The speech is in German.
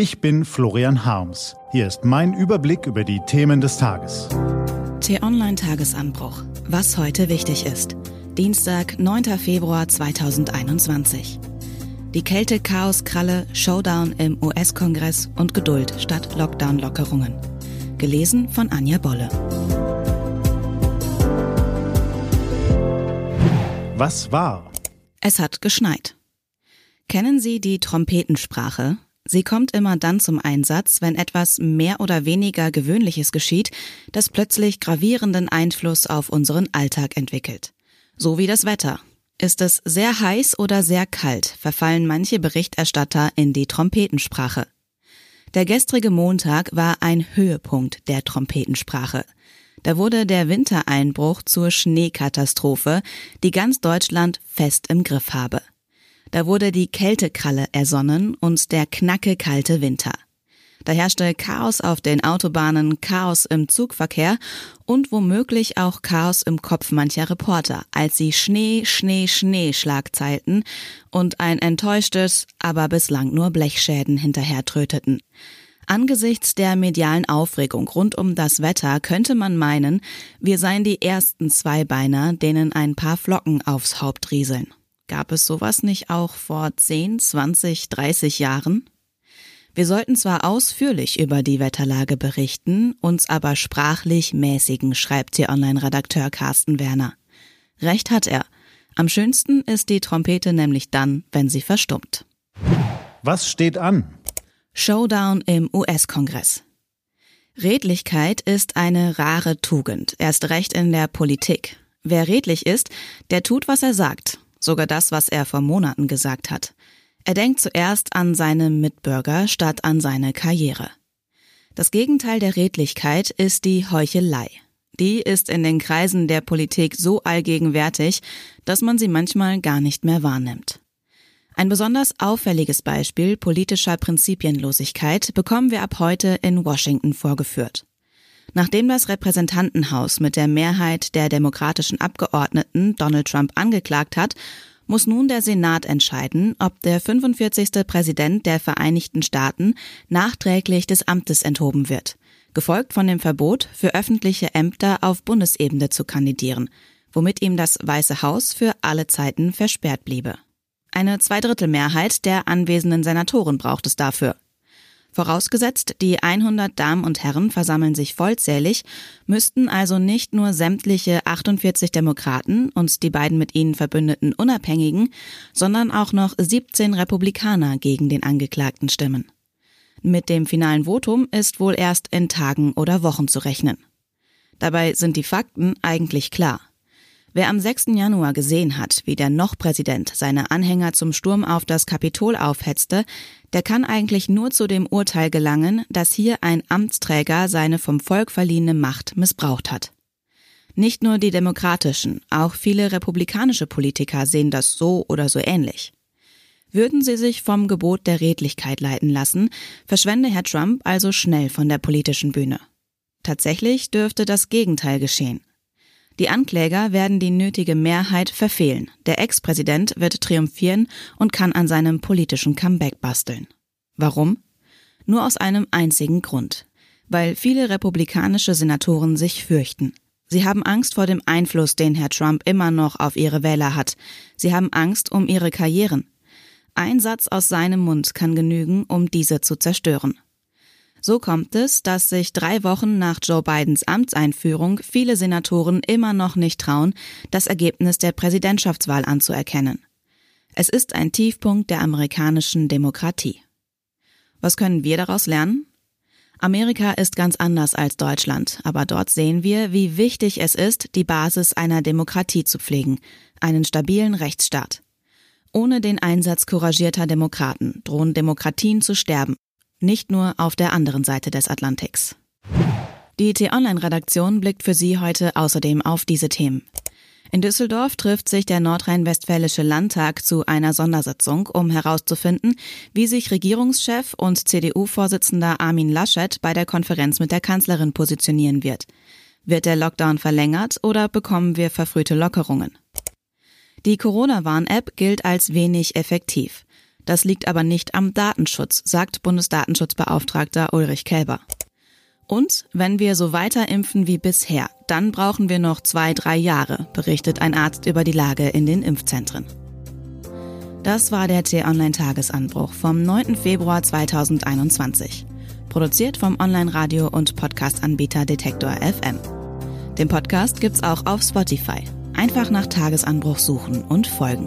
Ich bin Florian Harms. Hier ist mein Überblick über die Themen des Tages. T-Online Tagesanbruch. Was heute wichtig ist. Dienstag, 9. Februar 2021. Die Kälte-Chaos-Kralle, Showdown im US-Kongress und Geduld statt Lockdown-Lockerungen. Gelesen von Anja Bolle. Was war? Es hat geschneit. Kennen Sie die Trompetensprache? Sie kommt immer dann zum Einsatz, wenn etwas mehr oder weniger Gewöhnliches geschieht, das plötzlich gravierenden Einfluss auf unseren Alltag entwickelt. So wie das Wetter. Ist es sehr heiß oder sehr kalt, verfallen manche Berichterstatter in die Trompetensprache. Der gestrige Montag war ein Höhepunkt der Trompetensprache. Da wurde der Wintereinbruch zur Schneekatastrophe, die ganz Deutschland fest im Griff habe. Da wurde die Kältekralle ersonnen und der knacke kalte Winter. Da herrschte Chaos auf den Autobahnen, Chaos im Zugverkehr und womöglich auch Chaos im Kopf mancher Reporter, als sie Schnee, Schnee, Schnee Schlagzeilten und ein enttäuschtes, aber bislang nur Blechschäden hinterhertröteten. Angesichts der medialen Aufregung rund um das Wetter könnte man meinen, wir seien die ersten Zweibeiner, denen ein paar Flocken aufs Haupt rieseln. Gab es sowas nicht auch vor 10, 20, 30 Jahren? Wir sollten zwar ausführlich über die Wetterlage berichten, uns aber sprachlich mäßigen, schreibt der Online-Redakteur Carsten Werner. Recht hat er. Am schönsten ist die Trompete nämlich dann, wenn sie verstummt. Was steht an? Showdown im US-Kongress. Redlichkeit ist eine rare Tugend, erst recht in der Politik. Wer redlich ist, der tut, was er sagt sogar das, was er vor Monaten gesagt hat. Er denkt zuerst an seine Mitbürger statt an seine Karriere. Das Gegenteil der Redlichkeit ist die Heuchelei. Die ist in den Kreisen der Politik so allgegenwärtig, dass man sie manchmal gar nicht mehr wahrnimmt. Ein besonders auffälliges Beispiel politischer Prinzipienlosigkeit bekommen wir ab heute in Washington vorgeführt. Nachdem das Repräsentantenhaus mit der Mehrheit der demokratischen Abgeordneten Donald Trump angeklagt hat, muss nun der Senat entscheiden, ob der 45. Präsident der Vereinigten Staaten nachträglich des Amtes enthoben wird, gefolgt von dem Verbot, für öffentliche Ämter auf Bundesebene zu kandidieren, womit ihm das Weiße Haus für alle Zeiten versperrt bliebe. Eine Zweidrittelmehrheit der anwesenden Senatoren braucht es dafür. Vorausgesetzt, die 100 Damen und Herren versammeln sich vollzählig, müssten also nicht nur sämtliche 48 Demokraten und die beiden mit ihnen verbündeten Unabhängigen, sondern auch noch 17 Republikaner gegen den Angeklagten stimmen. Mit dem finalen Votum ist wohl erst in Tagen oder Wochen zu rechnen. Dabei sind die Fakten eigentlich klar. Wer am 6. Januar gesehen hat, wie der Noch-Präsident seine Anhänger zum Sturm auf das Kapitol aufhetzte, der kann eigentlich nur zu dem Urteil gelangen, dass hier ein Amtsträger seine vom Volk verliehene Macht missbraucht hat. Nicht nur die demokratischen, auch viele republikanische Politiker sehen das so oder so ähnlich. Würden sie sich vom Gebot der Redlichkeit leiten lassen, verschwende Herr Trump also schnell von der politischen Bühne. Tatsächlich dürfte das Gegenteil geschehen. Die Ankläger werden die nötige Mehrheit verfehlen. Der Ex-Präsident wird triumphieren und kann an seinem politischen Comeback basteln. Warum? Nur aus einem einzigen Grund. Weil viele republikanische Senatoren sich fürchten. Sie haben Angst vor dem Einfluss, den Herr Trump immer noch auf ihre Wähler hat. Sie haben Angst um ihre Karrieren. Ein Satz aus seinem Mund kann genügen, um diese zu zerstören. So kommt es, dass sich drei Wochen nach Joe Bidens Amtseinführung viele Senatoren immer noch nicht trauen, das Ergebnis der Präsidentschaftswahl anzuerkennen. Es ist ein Tiefpunkt der amerikanischen Demokratie. Was können wir daraus lernen? Amerika ist ganz anders als Deutschland, aber dort sehen wir, wie wichtig es ist, die Basis einer Demokratie zu pflegen, einen stabilen Rechtsstaat. Ohne den Einsatz couragierter Demokraten drohen Demokratien zu sterben nicht nur auf der anderen Seite des Atlantiks. Die T-Online-Redaktion blickt für Sie heute außerdem auf diese Themen. In Düsseldorf trifft sich der Nordrhein-Westfälische Landtag zu einer Sondersitzung, um herauszufinden, wie sich Regierungschef und CDU-Vorsitzender Armin Laschet bei der Konferenz mit der Kanzlerin positionieren wird. Wird der Lockdown verlängert oder bekommen wir verfrühte Lockerungen? Die Corona-Warn-App gilt als wenig effektiv. Das liegt aber nicht am Datenschutz, sagt Bundesdatenschutzbeauftragter Ulrich Kelber. Und wenn wir so weiter impfen wie bisher, dann brauchen wir noch zwei, drei Jahre, berichtet ein Arzt über die Lage in den Impfzentren. Das war der T-Online-Tagesanbruch vom 9. Februar 2021. Produziert vom Online-Radio- und Podcast-Anbieter Detektor FM. Den Podcast gibt's auch auf Spotify. Einfach nach Tagesanbruch suchen und folgen.